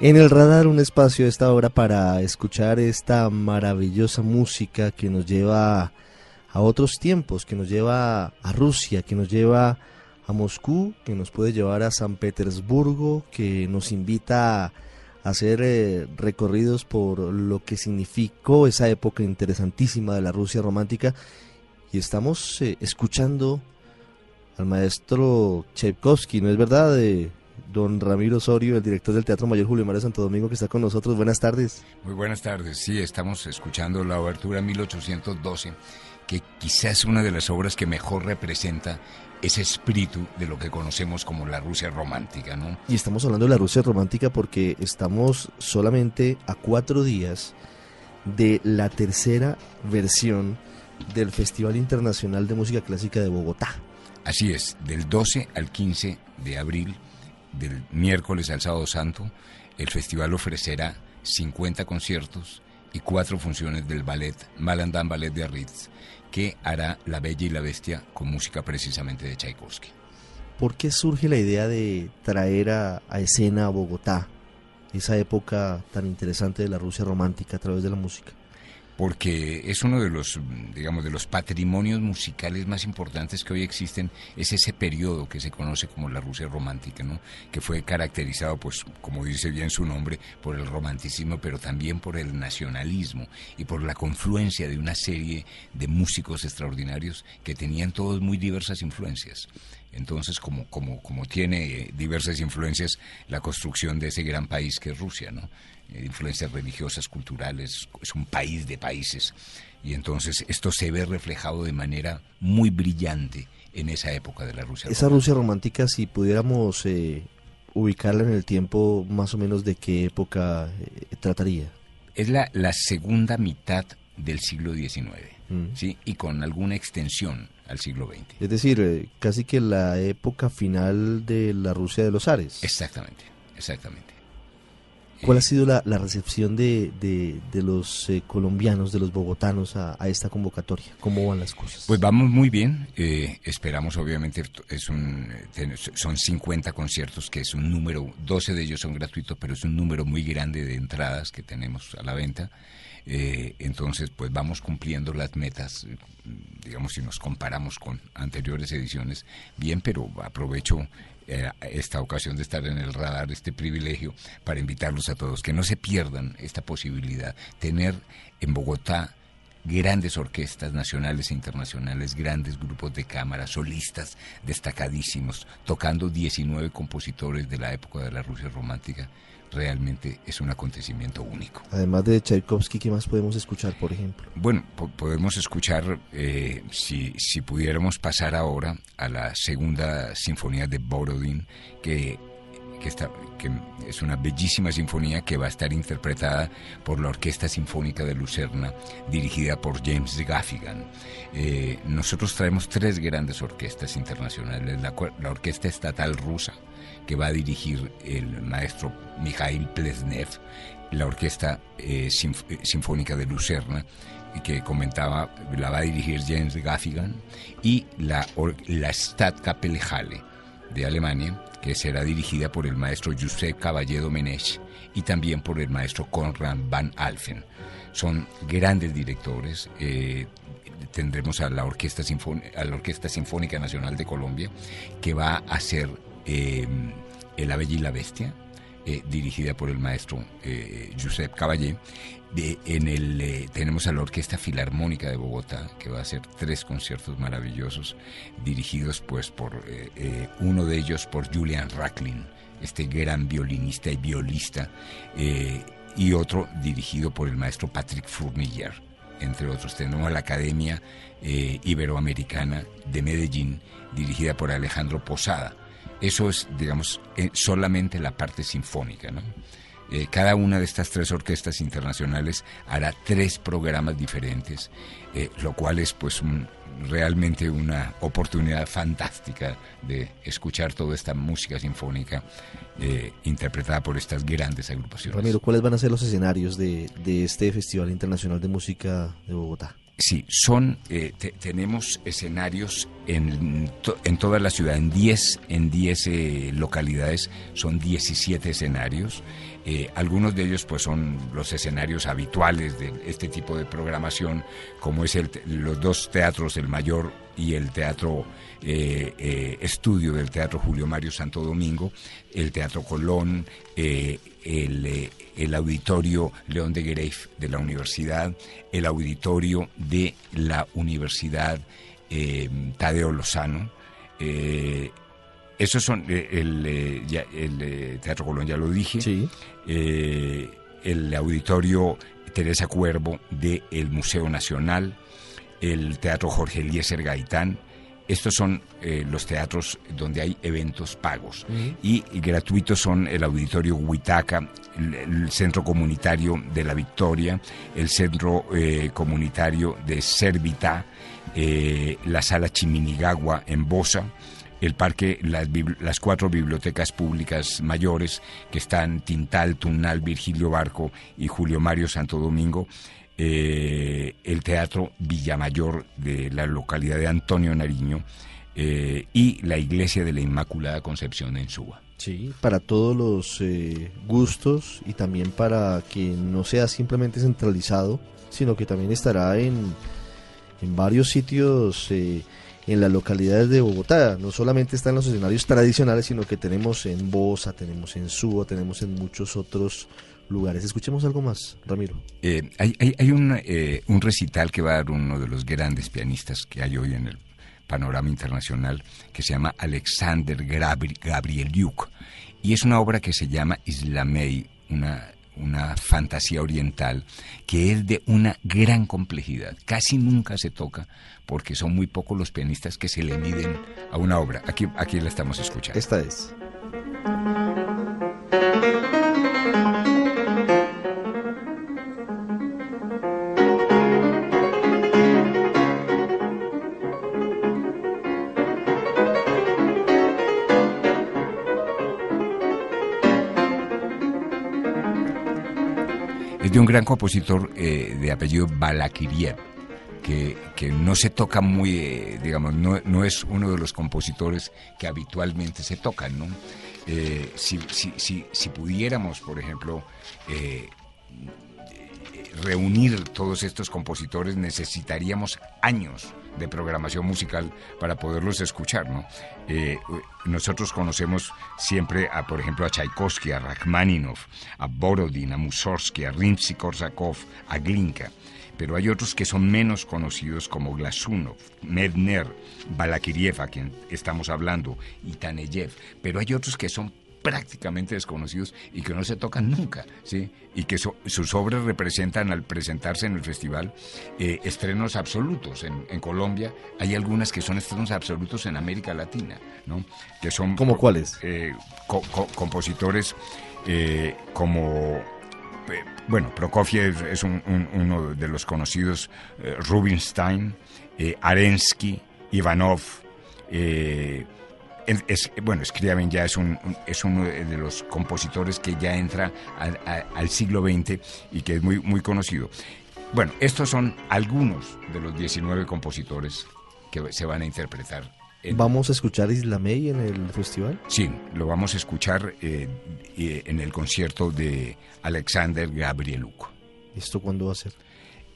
En el radar un espacio a esta hora para escuchar esta maravillosa música que nos lleva a otros tiempos, que nos lleva a Rusia, que nos lleva a Moscú, que nos puede llevar a San Petersburgo, que nos invita a hacer eh, recorridos por lo que significó esa época interesantísima de la Rusia romántica. Y estamos eh, escuchando al maestro Tchaikovsky, ¿no es verdad? Eh, don Ramiro Osorio, el director del Teatro Mayor Julio María Santo Domingo, que está con nosotros. Buenas tardes. Muy buenas tardes. Sí, estamos escuchando la obertura 1812, que quizás es una de las obras que mejor representa ese espíritu de lo que conocemos como la Rusia romántica, ¿no? Y estamos hablando de la Rusia romántica porque estamos solamente a cuatro días de la tercera versión del Festival Internacional de Música Clásica de Bogotá. Así es, del 12 al 15 de abril del miércoles al sábado santo, el festival ofrecerá 50 conciertos y cuatro funciones del ballet Malandán Ballet de Arritz, que hará La Bella y la Bestia con música precisamente de Tchaikovsky. ¿Por qué surge la idea de traer a, a escena a Bogotá esa época tan interesante de la Rusia romántica a través de la música? Porque es uno de los, digamos, de los patrimonios musicales más importantes que hoy existen, es ese periodo que se conoce como la Rusia romántica, ¿no? que fue caracterizado, pues, como dice bien su nombre, por el romanticismo, pero también por el nacionalismo y por la confluencia de una serie de músicos extraordinarios que tenían todos muy diversas influencias. Entonces, como, como, como tiene diversas influencias la construcción de ese gran país que es Rusia, ¿no? Eh, influencias religiosas, culturales, es un país de países. Y entonces esto se ve reflejado de manera muy brillante en esa época de la Rusia. Esa Rusia romántica, si pudiéramos eh, ubicarla en el tiempo, más o menos de qué época eh, trataría. Es la, la segunda mitad del siglo XIX, mm. ¿sí? y con alguna extensión al siglo XX. Es decir, casi que la época final de la Rusia de los Ares. Exactamente, exactamente. ¿Cuál ha sido la, recepción de, de, los eh, colombianos, de los bogotanos a, esta convocatoria? ¿Cómo van las cosas? Pues vamos muy bien. Eh, esperamos, obviamente, es un, son 50 conciertos, que es un número, 12 de ellos son gratuitos, pero es un número muy grande de entradas que tenemos a la venta. Eh, entonces, pues vamos cumpliendo las metas, digamos, si nos comparamos con anteriores ediciones, bien, pero aprovecho eh, esta ocasión de estar en el radar, este privilegio, para invitarlos a todos, que no se pierdan esta posibilidad, tener en Bogotá grandes orquestas nacionales e internacionales, grandes grupos de cámara, solistas destacadísimos, tocando 19 compositores de la época de la Rusia romántica realmente es un acontecimiento único. Además de Tchaikovsky, ¿qué más podemos escuchar, por ejemplo? Bueno, podemos escuchar, eh, si, si pudiéramos pasar ahora a la segunda sinfonía de Borodin, que que, está, que, es una bellísima sinfonía que va a estar interpretada por la Orquesta Sinfónica de Lucerna, dirigida por James Gaffigan. Eh, nosotros traemos tres grandes orquestas internacionales, la, la Orquesta Estatal Rusa, que va a dirigir el maestro Mikhail Plesnev, la Orquesta eh, eh, Sinfónica de Lucerna, que comentaba, la va a dirigir James Gaffigan, y la, la Stadtkapelle Halle de Alemania, que será dirigida por el maestro Josep Caballé Domenech y también por el maestro Conrad Van Alfen. Son grandes directores. Eh, tendremos a la, Orquesta Sinfónica Nacional de Colombia, que va a hacer eh, El Ave y la Bestia, eh, dirigida por el maestro eh, Josep Caballé. en el, eh, tenemos a la Orquesta Filarmónica de Bogotá, que va a hacer tres conciertos maravillosos, dirigidos pues por uno de ellos por Julian Racklin, este gran violinista y violista, y otro dirigido por el maestro Patrick Fournier, entre otros. Tenemos la Academia Iberoamericana de Medellín, dirigida por Alejandro Posada eso es, digamos, eh, solamente la parte sinfónica. Eh, cada una de estas tres orquestas internacionales hará tres programas diferentes, eh, lo cual es pues realmente una oportunidad fantástica de escuchar toda esta música sinfónica interpretada por estas grandes agrupaciones. Ramiro, ¿cuáles van a ser los escenarios de este Festival Internacional de Música de Bogotá? Sí, son, eh, tenemos escenarios en, en, toda la ciudad, en 10 en diez, eh, localidades, son 17 escenarios. Eh, algunos de ellos pues son los escenarios habituales de este tipo de programación, como es el, los dos teatros, el Mayor y el Teatro Estudio del Teatro Julio Mario Santo Domingo, el Teatro Colón, el el auditorio León de Greif de la universidad, el auditorio de la Universidad eh, Tadeo Lozano. Eh, esos son eh, el, el, Teatro Colón, ya lo dije. el auditorio Teresa Cuervo del Museo Nacional, el Teatro Jorge Eliezer Gaitán, estos son eh, los teatros donde hay eventos pagos. Y, gratuitos son el Auditorio Huitaca, el, Centro Comunitario de la Victoria, el Centro eh, Comunitario de Servita, eh, la Sala Chiminigagua en Bosa, el parque, las, las, cuatro bibliotecas públicas mayores que están Tintal, Tunal, Virgilio Barco y Julio Mario Santo Domingo, eh, el Teatro Villamayor de la localidad de Antonio Nariño eh, y la Iglesia de la Inmaculada Concepción en Suba. Sí, para todos los eh, gustos y también para que no sea simplemente centralizado, sino que también estará en, en varios sitios en las localidades de Bogotá. No solamente está en los escenarios tradicionales, sino que tenemos en Bosa, tenemos en Suba, tenemos en muchos otros lugares. Escuchemos algo más, Ramiro. Eh, hay, hay, eh, un, recital que va a dar uno de los grandes pianistas que hay hoy en el panorama internacional, que se llama Alexander Gabrieliuk, y es una obra que se llama Islamei, una, una fantasía oriental, que es de una gran complejidad. Casi nunca se toca porque son muy pocos los pianistas que se le miden a una obra. Aquí, aquí la estamos escuchando. Esta es. De un gran compositor eh, de apellido Balakiriev, que, que, no se toca muy, eh, digamos, no, no, es uno de los compositores que habitualmente se tocan, ¿no? Eh, si, si, si, si, pudiéramos, por ejemplo, reunir todos estos compositores necesitaríamos años de programación musical para poderlos escuchar, ¿no? Eh, nosotros conocemos siempre, por ejemplo, a Tchaikovsky, a Rachmaninoff, a Borodin, a Mussorgsky, a Rimsky-Korsakov, a Glinka. Pero hay otros que son menos conocidos como Glasunov, Medner, Balakiriev, a quien estamos hablando, y Taneyev. Pero hay otros que son prácticamente desconocidos y que no se tocan nunca, ¿sí? Y que sus obras representan al presentarse en el festival eh, estrenos absolutos. En, Colombia hay algunas que son estrenos absolutos en América Latina, ¿no? Que son... ¿Como cuáles? Eh, compositores eh, como... bueno, Prokofiev es uno de los conocidos, Rubinstein, Arensky, Ivanov, es, bueno, Scriabin ya es, un, es uno de los compositores que ya entra al siglo XX y que es muy, muy conocido. Bueno, estos son algunos de los 19 compositores que se van a interpretar ¿Vamos a escuchar Islamey en el festival? Sí, lo vamos a escuchar eh, en el concierto de Alexander Gabrieluk. ¿Esto cuándo va a ser?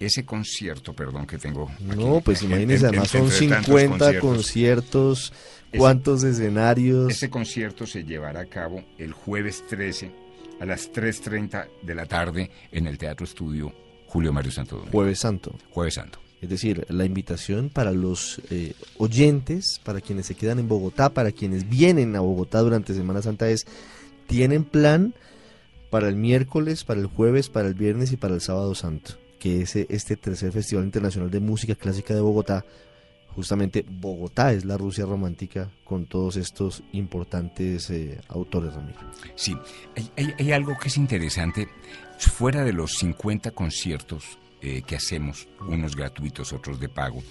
Ese concierto, perdón, que tengo. no, pues imagínese, además son 50 conciertos, ¿cuántos escenarios? Ese concierto se llevará a cabo el jueves 13 a las 3.30 de la tarde en el Teatro Estudio Julio Mario Santo Jueves Santo. Jueves Santo. Es decir, la invitación para los eh, oyentes, para quienes se quedan en Bogotá, para quienes vienen a Bogotá durante Semana Santa es, tienen plan para el miércoles, para el jueves, para el viernes y para el sábado santo, que es este tercer Festival Internacional de Música Clásica de Bogotá. Justamente Bogotá es la Rusia romántica con todos estos importantes eh, autores, Ramiro. Sí, hay, algo que es interesante. Fuera de los 50 conciertos eh, que hacemos, unos gratuitos, otros de pago.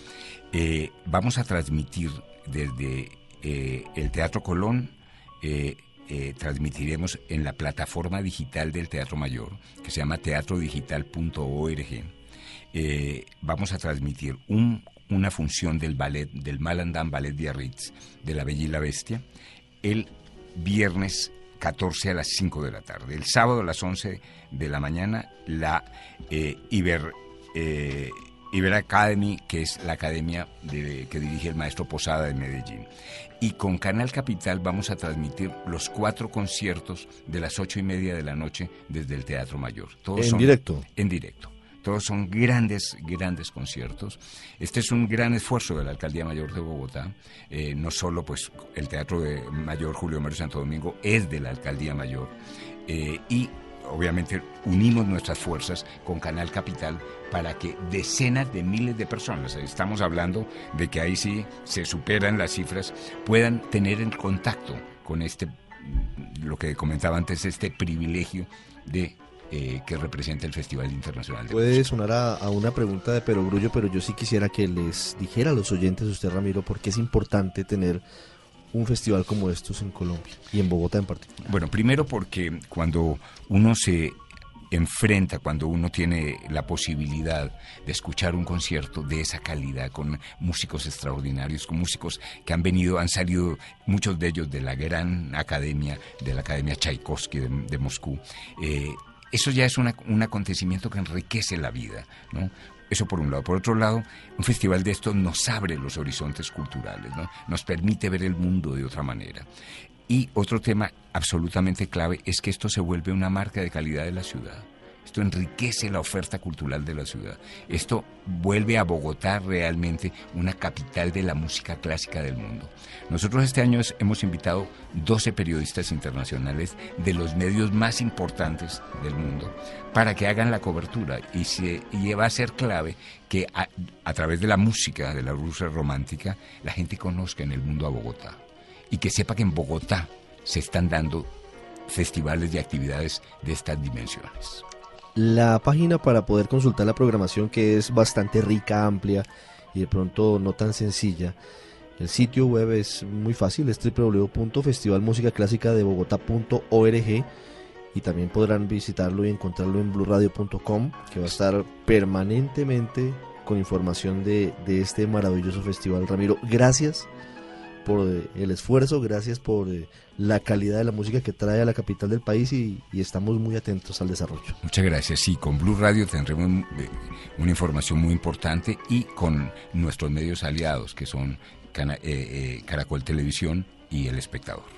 Eh, vamos a transmitir desde eh, el Teatro Colón, transmitiremos en la plataforma digital del Teatro Mayor, que se llama teatrodigital.org. vamos a transmitir una función del ballet, del Malandán Ballet Biarritz, de La Bella y la Bestia, el viernes 14 a las 5 de la tarde. El sábado a las 11 de la mañana, la eh, Iber, eh, Iber Academy, que es la academia que dirige el maestro Posada de Medellín. Y con Canal Capital vamos a transmitir los cuatro conciertos de las ocho y media de la noche desde el Teatro Mayor. Todos ¿En directo? En directo. Todos son grandes, grandes conciertos. Este es un gran esfuerzo de la Alcaldía Mayor de Bogotá. Eh, no solo pues el Teatro de Mayor Julio Mario Santo Domingo es de la Alcaldía Mayor. Eh, y obviamente unimos nuestras fuerzas con Canal Capital para que decenas de miles de personas, estamos hablando de que ahí sí se superan las cifras, puedan tener en contacto con este, lo que comentaba antes, este privilegio de eh, que representa el Festival Internacional de Puede sonar a, una pregunta de Perogrullo, pero yo sí quisiera que les dijera a los oyentes, usted Ramiro, por qué es importante tener un festival como estos en Colombia y en Bogotá en particular. Bueno, primero porque cuando uno se enfrenta cuando uno tiene la posibilidad de escuchar un concierto de esa calidad con músicos extraordinarios, con músicos que han venido, han salido muchos de ellos de la gran academia, de la Academia Tchaikovsky de, Moscú. Eh, eso ya es un acontecimiento que enriquece la vida, ¿no? Eso por un lado. Por otro lado, un festival de esto nos abre los horizontes culturales, ¿no? Nos permite ver el mundo de otra manera. Y otro tema absolutamente clave es que esto se vuelve una marca de calidad de la ciudad. Esto enriquece la oferta cultural de la ciudad. Esto vuelve a Bogotá realmente una capital de la música clásica del mundo. Nosotros este año hemos invitado 12 periodistas internacionales de los medios más importantes del mundo para que hagan la cobertura y, se, va a ser clave que a, a través de la música, de la Rusia romántica, la gente conozca en el mundo a Bogotá y que sepa que en Bogotá se están dando festivales y actividades de estas dimensiones. La página para poder consultar la programación que es bastante rica, amplia y de pronto no tan sencilla. El sitio web es muy fácil, es www.festivalmusicaclásicadebogotá.org y también podrán visitarlo y encontrarlo en blurradio.com que va a estar permanentemente con información de, de este maravilloso festival. Ramiro, gracias por eh, el esfuerzo, gracias por eh, la calidad de la música que trae a la capital del país y, estamos muy atentos al desarrollo. Muchas gracias. Sí, con Blue Radio tendremos eh, una información muy importante y con nuestros medios aliados que son Caracol Televisión y El Espectador.